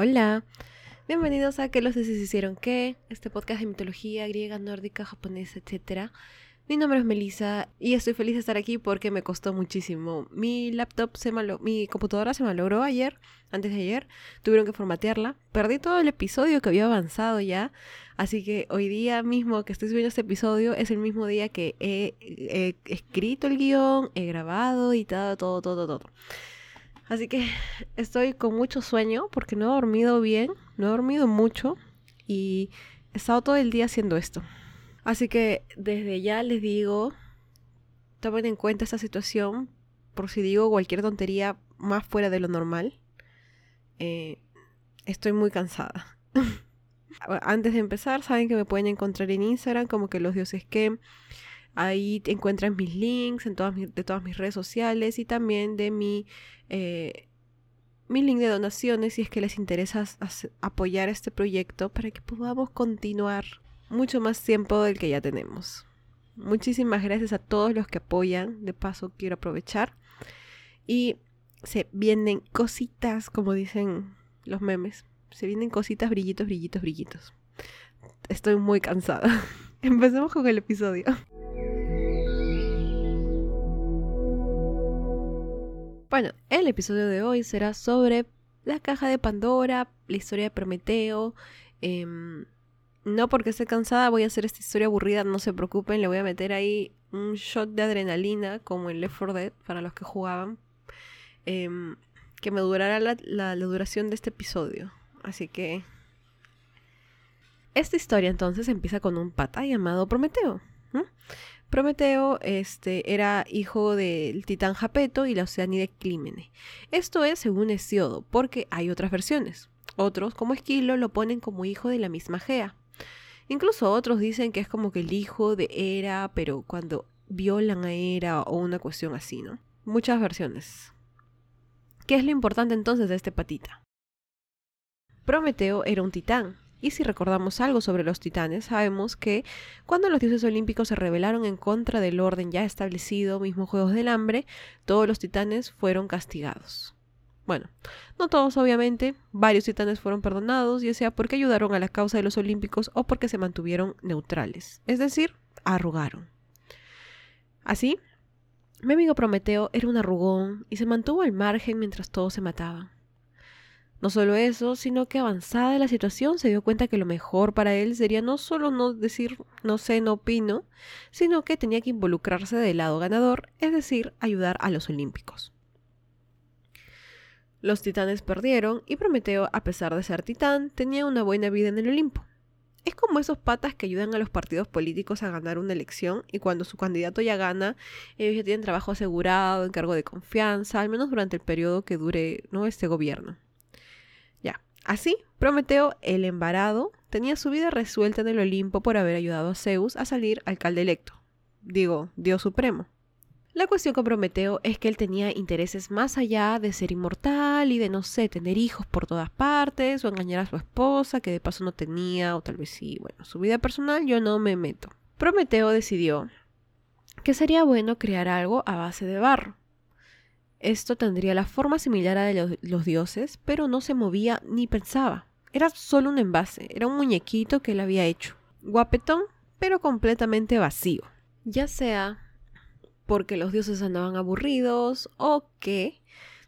Hola, bienvenidos a Que los dioses hicieron qué, este podcast de mitología griega, nórdica, japonesa, etc. Mi nombre es Melissa y estoy feliz de estar aquí porque me costó muchísimo. Mi laptop se malo, mi computadora se malogró ayer, antes de ayer, tuvieron que formatearla. Perdí todo el episodio que había avanzado ya, así que hoy día mismo que estoy subiendo este episodio es el mismo día que he, escrito el guion, he grabado, editado, todo, todo, todo. Así que estoy con mucho sueño porque no he dormido bien, no he dormido mucho y he estado todo el día haciendo esto. Así que desde ya les digo, tomen en cuenta esta situación por si digo cualquier tontería más fuera de lo normal. Eh, estoy muy cansada. Antes de empezar, saben que me pueden encontrar en Instagram como que los dioses que Ahí encuentran mis links en todas de todas mis redes sociales y también de mi, eh, link de donaciones si es que les interesa apoyar este proyecto para que podamos continuar mucho más tiempo del que ya tenemos. Muchísimas gracias a todos los que apoyan. De paso, quiero aprovechar. Y se vienen cositas, como dicen los memes. Se vienen cositas, brillitos, brillitos, brillitos. Estoy muy cansada. Empecemos con el episodio. Bueno, el episodio de hoy será sobre la caja de Pandora, la historia de Prometeo. Em, no porque esté cansada voy a hacer esta historia aburrida, no se preocupen, le voy a meter ahí un shot de adrenalina como en Left 4 Dead para los que jugaban. Em, que me durará la, duración de este episodio. Así que... Esta historia entonces empieza con un pata llamado Prometeo. Prometeo este, era hijo del titán Japeto y la oceanide Clímene. Esto es según Hesiodo, porque hay otras versiones. Otros, como Esquilo, lo ponen como hijo de la misma Gea. Incluso otros dicen que es como que el hijo de Hera, pero cuando violan a Hera o una cuestión así, ¿no? Muchas versiones. ¿Qué es lo importante entonces de este patita? Prometeo era un titán, y si recordamos algo sobre los titanes, sabemos que cuando los dioses olímpicos se rebelaron en contra del orden ya establecido, mismo Juegos del Hambre, todos los titanes fueron castigados. Bueno, no todos obviamente, varios titanes fueron perdonados, ya sea porque ayudaron a la causa de los olímpicos o porque se mantuvieron neutrales, es decir, arrugaron. Así, mi amigo Prometeo era un arrugón y se mantuvo al margen mientras todos se mataban. No solo eso, sino que avanzada la situación se dio cuenta que lo mejor para él sería no solo no decir no sé, no opino, sino que tenía que involucrarse del lado ganador, es decir, ayudar a los olímpicos. Los titanes perdieron y Prometeo, a pesar de ser titán, tenía una buena vida en el Olimpo. Es como esos patas que ayudan a los partidos políticos a ganar una elección y cuando su candidato ya gana, ellos ya tienen trabajo asegurado, encargo de confianza, al menos durante el periodo que dure ¿no? este gobierno. Así, Prometeo, el embarado, tenía su vida resuelta en el Olimpo por haber ayudado a Zeus a salir alcalde electo. Digo, Dios supremo. La cuestión con Prometeo es que él tenía intereses más allá de ser inmortal y de, no sé, tener hijos por todas partes o engañar a su esposa, que de paso no tenía, o tal vez sí, bueno, su vida personal yo no me meto. Prometeo decidió que sería bueno crear algo a base de barro. Esto tendría la forma similar a de los, dioses, pero no se movía ni pensaba. Era solo un envase, era un muñequito que él había hecho. Guapetón, pero completamente vacío. Ya sea porque los dioses andaban aburridos o que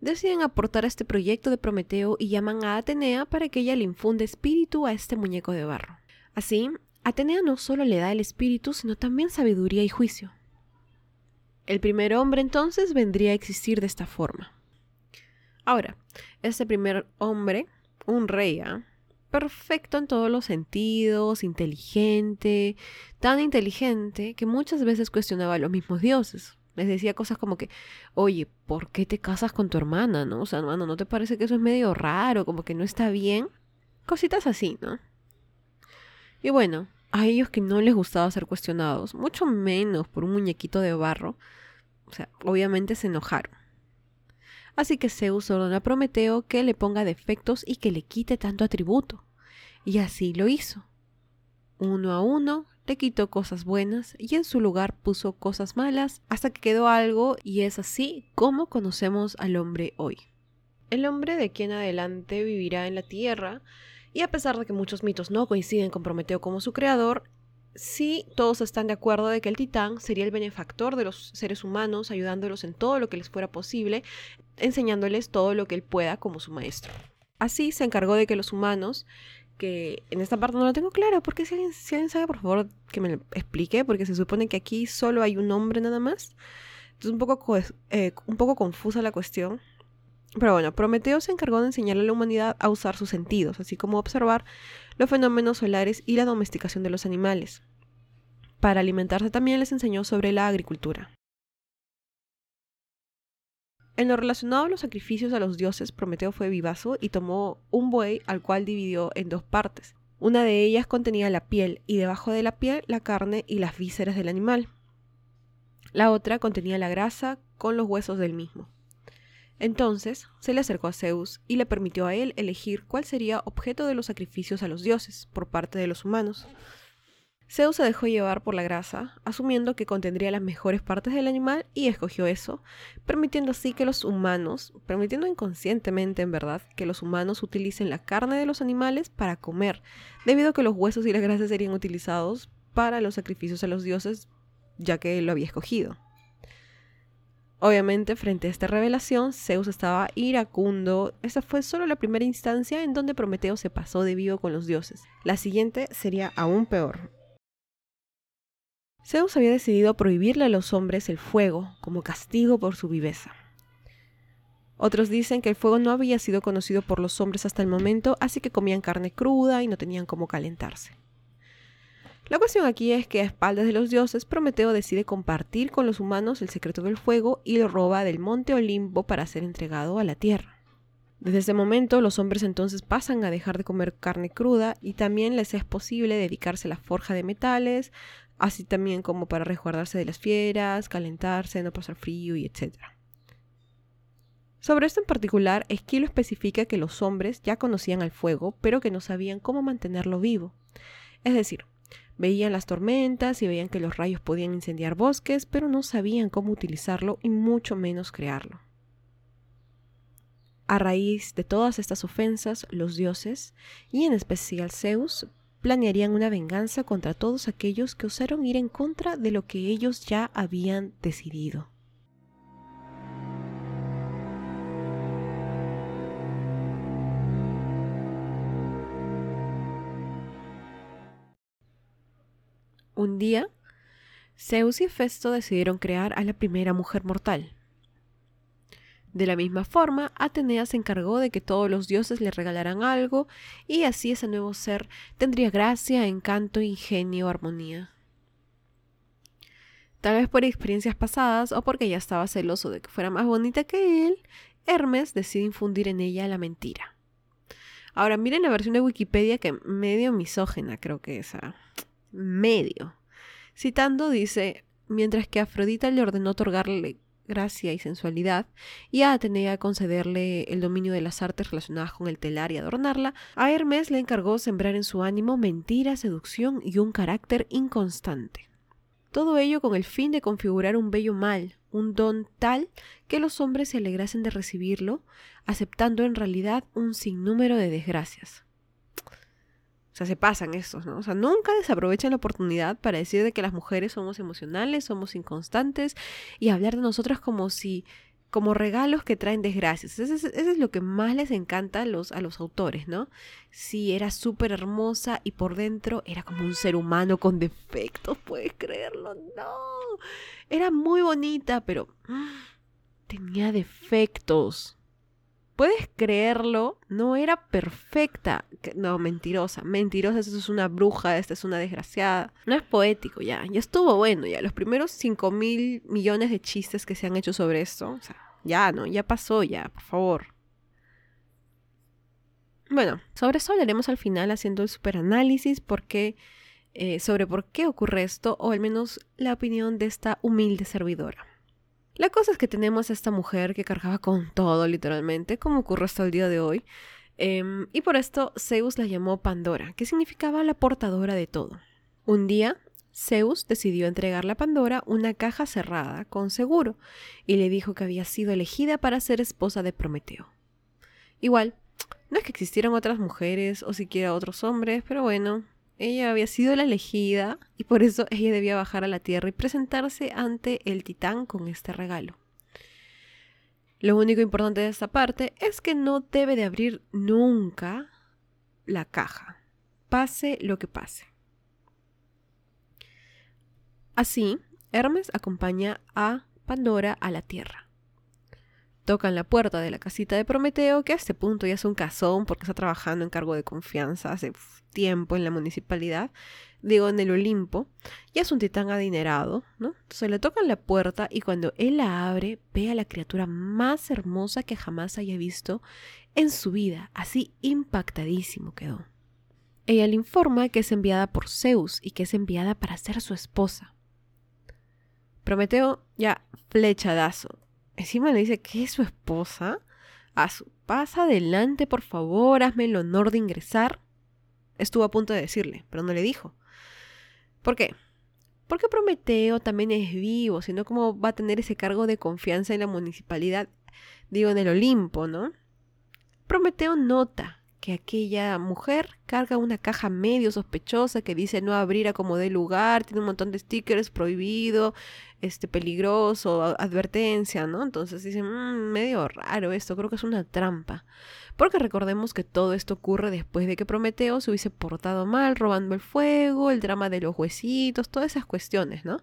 deciden aportar a este proyecto de Prometeo y llaman a Atenea para que ella le infunde espíritu a este muñeco de barro. Así, Atenea no solo le da el espíritu, sino también sabiduría y juicio. El primer hombre entonces vendría a existir de esta forma. Ahora, este primer hombre, un rey, ¿ah? perfecto en todos los sentidos, inteligente, tan inteligente que muchas veces cuestionaba a los mismos dioses. Les decía cosas como que, oye, ¿por qué te casas con tu hermana? ¿No? O sea, hermano, ¿no te parece que eso es medio raro? Como que no está bien. Cositas así, ¿no? Y bueno, a ellos que no les gustaba ser cuestionados, mucho menos por un muñequito de barro, o sea, obviamente se enojaron. Así que Zeus ordena a Prometeo que le ponga defectos y que le quite tanto atributo. Y así lo hizo. Uno a uno le quitó cosas buenas y en su lugar puso cosas malas hasta que quedó algo y es así como conocemos al hombre hoy. el hombre de aquí en adelante vivirá en la tierra, y a pesar de que muchos mitos no coinciden con Prometeo como su creador, sí todos están de acuerdo de que el titán sería el benefactor de los seres humanos, ayudándolos en todo lo que les fuera posible, enseñándoles todo lo que él pueda como su maestro. Así se encargó de que los humanos, que en esta parte no lo tengo clara, porque si alguien, si alguien sabe, por favor, que me lo explique, porque se supone que aquí solo hay un hombre nada más. Entonces un poco, eh, un poco confusa la cuestión. Pero bueno, Prometeo se encargó de enseñarle a la humanidad a usar sus sentidos, así como observar los fenómenos solares y la domesticación de los animales. Para alimentarse también les enseñó sobre la agricultura. En lo relacionado a los sacrificios a los dioses, Prometeo fue vivazo y tomó un buey al cual dividió en dos partes. Una de ellas contenía la piel y debajo de la piel la carne y las vísceras del animal. La otra contenía la grasa con los huesos del mismo. Entonces se le acercó a Zeus y le permitió a él elegir cuál sería objeto de los sacrificios a los dioses por parte de los humanos. Zeus se dejó llevar por la grasa, asumiendo que contendría las mejores partes del animal y escogió eso, permitiendo así que los humanos, permitiendo inconscientemente en verdad, que los humanos utilicen la carne de los animales para comer, debido a que los huesos y las grasas serían utilizados para los sacrificios a los dioses, ya que él lo había escogido. Obviamente, frente a esta revelación, Zeus estaba iracundo. Esta fue solo la primera instancia en donde Prometeo se pasó de vivo con los dioses. La siguiente sería aún peor. Zeus había decidido prohibirle a los hombres el fuego como castigo por su viveza. Otros dicen que el fuego no había sido conocido por los hombres hasta el momento, así que comían carne cruda y no tenían cómo calentarse. La cuestión aquí es que a espaldas de los dioses, Prometeo decide compartir con los humanos el secreto del fuego y lo roba del monte Olimpo para ser entregado a la tierra. Desde ese momento, los hombres entonces pasan a dejar de comer carne cruda y también les es posible dedicarse a la forja de metales, así también como para resguardarse de las fieras, calentarse, no pasar frío y etc. Sobre esto en particular, Esquilo especifica que los hombres ya conocían al fuego, pero que no sabían cómo mantenerlo vivo. Es decir, Veían las tormentas y veían que los rayos podían incendiar bosques, pero no sabían cómo utilizarlo y mucho menos crearlo. A raíz de todas estas ofensas, los dioses, y en especial Zeus, planearían una venganza contra todos aquellos que osaron ir en contra de lo que ellos ya habían decidido. Un día, Zeus y Hefesto decidieron crear a la primera mujer mortal. De la misma forma, Atenea se encargó de que todos los dioses le regalaran algo y así ese nuevo ser tendría gracia, encanto, ingenio, armonía. Tal vez por experiencias pasadas o porque ya estaba celoso de que fuera más bonita que él, Hermes decide infundir en ella la mentira. Ahora miren la versión de Wikipedia que medio misógena creo que esa medio. Citando dice, mientras que Afrodita le ordenó otorgarle gracia y sensualidad, y a Atenea concederle el dominio de las artes relacionadas con el telar y adornarla, a Hermes le encargó sembrar en su ánimo mentira, seducción y un carácter inconstante. Todo ello con el fin de configurar un bello mal, un don tal que los hombres se alegrasen de recibirlo, aceptando en realidad un sinnúmero de desgracias. O sea, se pasan estos, ¿no? O sea, nunca desaprovechan la oportunidad para decir de que las mujeres somos emocionales, somos inconstantes y hablar de nosotras como si como regalos que traen desgracias. Eso es, lo que más les encanta a los, a los autores, ¿no? Sí, era súper hermosa y por dentro era como un ser humano con defectos, puedes creerlo, no. Era muy bonita, pero tenía defectos. ¿Puedes creerlo? No era perfecta. No, mentirosa. Mentirosa, esta es una bruja, esta es una desgraciada. No es poético ya. Ya estuvo bueno ya. Los primeros 5 mil millones de chistes que se han hecho sobre esto. O sea, ya, ¿no? Ya pasó ya, por favor. Bueno, sobre eso hablaremos al final haciendo el superanálisis porque, eh, sobre por qué ocurre esto, o al menos la opinión de esta humilde servidora. La cosa es que tenemos a esta mujer que cargaba con todo, literalmente, como ocurre hasta el día de hoy. Em, y por esto Zeus la llamó Pandora, que significaba la portadora de todo. Un día, Zeus decidió entregarle a Pandora una caja cerrada con seguro y le dijo que había sido elegida para ser esposa de Prometeo. Igual, no es que existieran otras mujeres o siquiera otros hombres, pero bueno, ella había sido la elegida y por eso ella debía bajar a la tierra y presentarse ante el titán con este regalo. Lo único importante de esta parte es que no debe de abrir nunca la caja, pase lo que pase. Así, Hermes acompaña a Pandora a la Tierra. Tocan la puerta de la casita de Prometeo, que a este punto ya es un casón porque está trabajando en cargo de confianza hace tiempo en la municipalidad, digo en el Olimpo, ya es un titán adinerado, ¿no? Entonces le tocan la puerta y cuando él la abre, ve a la criatura más hermosa que jamás haya visto en su vida, así impactadísimo quedó. Ella le informa que es enviada por Zeus y que es enviada para ser su esposa. Prometeo ya flechadazo. Encima le dice que es su esposa. A su pasa adelante, por favor, hazme el honor de ingresar. Estuvo a punto de decirle, pero no le dijo. ¿Por qué? Porque Prometeo también es vivo, sino como va a tener ese cargo de confianza en la municipalidad, digo, en el Olimpo, ¿no? Prometeo nota que aquella mujer carga una caja medio sospechosa que dice no abrir a como de lugar, tiene un montón de stickers prohibido, este peligroso, advertencia, ¿no? Entonces dicen, mmm, medio raro esto, creo que es una trampa. Porque recordemos que todo esto ocurre después de que Prometeo se hubiese portado mal, robando el fuego, el drama de los huesitos, todas esas cuestiones, ¿no?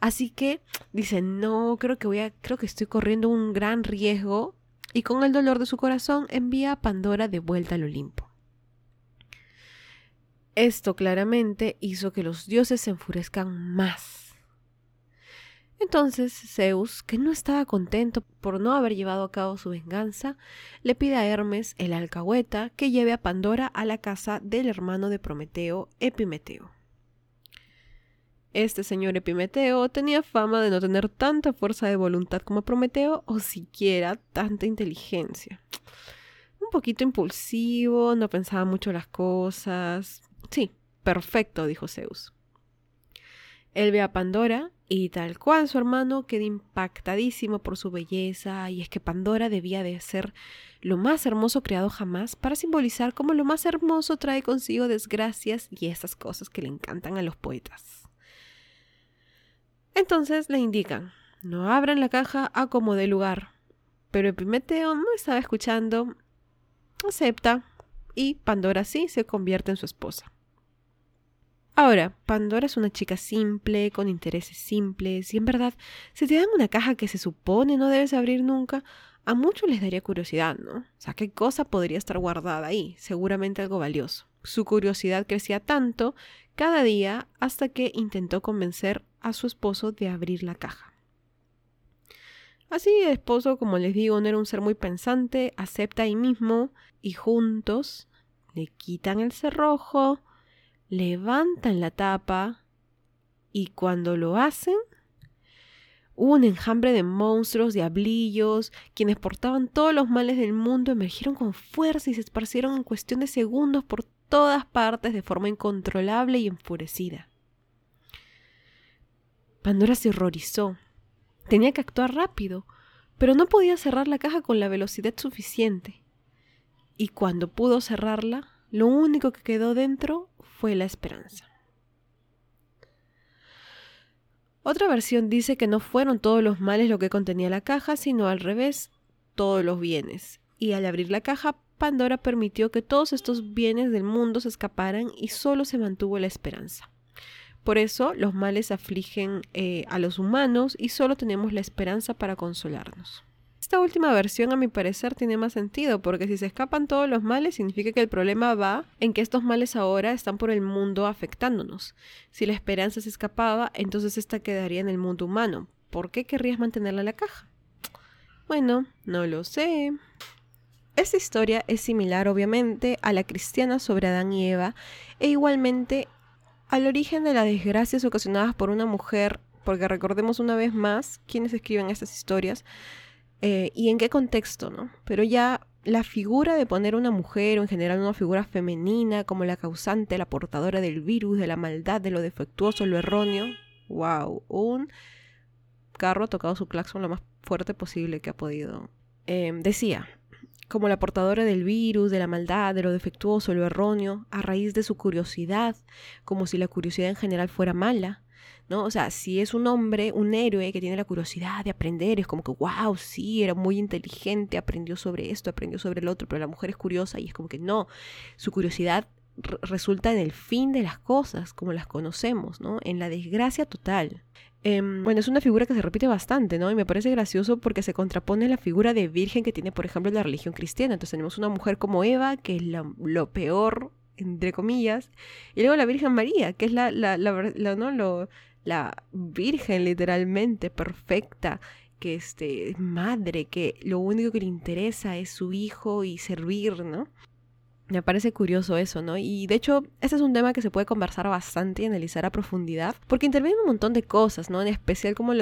Así que dicen, no, creo que voy a, creo que estoy corriendo un gran riesgo y con el dolor de su corazón envía a Pandora de vuelta al Olimpo. Esto claramente hizo que los dioses se enfurezcan más. Entonces Zeus, que no estaba contento por no haber llevado a cabo su venganza, le pide a Hermes, el alcahueta, que lleve a Pandora a la casa del hermano de Prometeo, Epimeteo. Este señor Epimeteo tenía fama de no tener tanta fuerza de voluntad como Prometeo o siquiera tanta inteligencia. Un poquito impulsivo, no pensaba mucho las cosas. Sí, perfecto, dijo Zeus. Él ve a Pandora y tal cual su hermano queda impactadísimo por su belleza y es que Pandora debía de ser lo más hermoso creado jamás para simbolizar cómo lo más hermoso trae consigo desgracias y esas cosas que le encantan a los poetas. Entonces le indican, no abran la caja a como de lugar. Pero Epimeteo no estaba escuchando, acepta y Pandora sí se convierte en su esposa. Ahora, Pandora es una chica simple, con intereses simples, y en verdad, si te dan una caja que se supone no debes abrir nunca, a muchos les daría curiosidad, ¿no? O sea, ¿qué cosa podría estar guardada ahí? Seguramente algo valioso. Su curiosidad crecía tanto cada día hasta que intentó convencer a su esposo de abrir la caja. Así el esposo, como les digo, no era un ser muy pensante, acepta ahí mismo y juntos le quitan el cerrojo, levantan la tapa y cuando lo hacen, un enjambre de monstruos, diablillos, quienes portaban todos los males del mundo, emergieron con fuerza y se esparcieron en cuestión de segundos por todas partes de forma incontrolable y enfurecida. Pandora se horrorizó. Tenía que actuar rápido, pero no podía cerrar la caja con la velocidad suficiente. Y cuando pudo cerrarla, lo único que quedó dentro la esperanza. Otra versión dice que no fueron todos los males lo que contenía la caja, sino al revés, todos los bienes. Y al abrir la caja, Pandora permitió que todos estos bienes del mundo se escaparan y solo se mantuvo la esperanza. Por eso los males afligen eh, a los humanos y solo tenemos la esperanza para consolarnos. Esta última versión a mi parecer tiene más sentido porque si se escapan todos los males significa que el problema va en que estos males ahora están por el mundo afectándonos. Si la esperanza se escapaba, entonces esta quedaría en el mundo humano. ¿Por qué querrías mantenerla en la caja? Bueno, no lo sé. Esta historia es similar obviamente a la cristiana sobre Adán y Eva e igualmente al origen de las desgracias ocasionadas por una mujer, porque recordemos una vez más quiénes escriben estas historias eh, y en qué contexto, ¿no? Pero ya la figura de poner una mujer o en general una figura femenina como la causante, la portadora del virus, de la maldad, de lo defectuoso, lo erróneo, wow, un carro ha tocado su claxon lo más fuerte posible que ha podido. Em, decía, como la portadora del virus, de la maldad, de lo defectuoso, lo erróneo, a raíz de su curiosidad, como si la curiosidad en general fuera mala. ¿No? O sea, si es un hombre, un héroe que tiene la curiosidad de aprender, es como que, wow, sí, era muy inteligente, aprendió sobre esto, aprendió sobre el otro, pero la mujer es curiosa y es como que no, su curiosidad resulta en el fin de las cosas, como las conocemos, ¿no? En la desgracia total. Em, bueno, es una figura que se repite bastante, ¿no? Y me parece gracioso porque se contrapone a la figura de virgen que tiene, por ejemplo, la religión cristiana. Entonces tenemos una mujer como Eva, que es lo peor, entre comillas, y luego la Virgen María, que es la, la, la, ¿no? Lo, la Virgen literalmente perfecta, que este, es madre, que lo único que le interesa es su hijo y servir, ¿no? Me parece curioso eso, ¿no? Y de hecho, este es un tema que se puede conversar bastante y analizar a profundidad, porque interviene un montón de cosas, ¿no? En especial como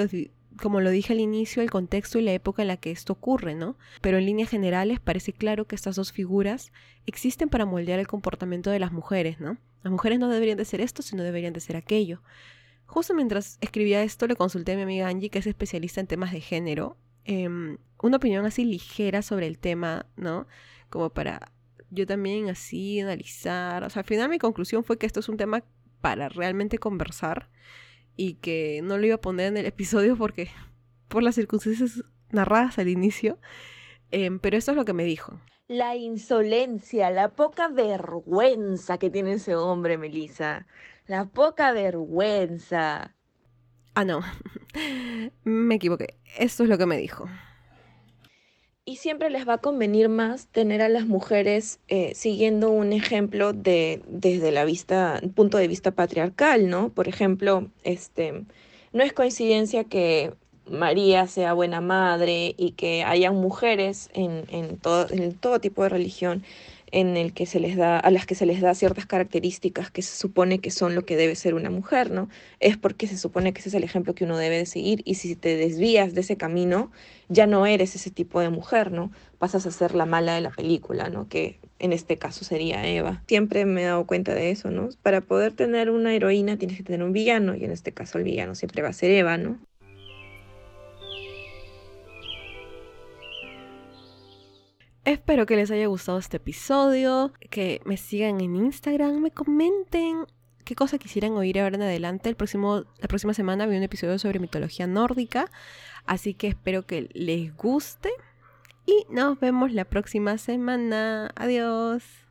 como lo dije al inicio, el contexto y la época en la que esto ocurre, ¿no? Pero en líneas generales parece claro que estas dos figuras existen para moldear el comportamiento de las mujeres, ¿no? Las mujeres no deberían de ser esto, sino deberían de ser aquello. Justo mientras escribía esto, le consulté a mi amiga Angie, que es especialista en temas de género, em, una opinión así ligera sobre el tema, ¿no? Como para yo también así analizar. O sea, al final mi conclusión fue que esto es un tema para realmente conversar y que no lo iba a poner en el episodio porque por las circunstancias narradas al inicio. Em, pero esto es lo que me dijo. La insolencia, la poca vergüenza que tiene ese hombre, Melissa. La poca vergüenza. Ah, no. me equivoqué. Esto es lo que me dijo. Y siempre les va a convenir más tener a las mujeres eh, siguiendo un ejemplo de, desde la vista, punto de vista patriarcal, ¿no? Por ejemplo, este, no es coincidencia que María sea buena madre y que hayan mujeres en, en, todo, en todo tipo de religión en el que se les da, a las que se les da ciertas características que se supone que son lo que debe ser una mujer, ¿no? Es porque se supone que ese es el ejemplo que uno debe de seguir y si te desvías de ese camino, ya no eres ese tipo de mujer, ¿no? Pasas a ser la mala de la película, ¿no? Que en este caso sería Eva. Siempre me he dado cuenta de eso, ¿no? Para poder tener una heroína tienes que tener un villano y en este caso el villano siempre va a ser Eva, ¿no? Espero que les haya gustado este episodio, que me sigan en Instagram, me comenten qué cosa quisieran oír ahora en adelante. El próximo, la próxima semana vi un episodio sobre mitología nórdica, así que espero que les guste y nos vemos la próxima semana. Adiós.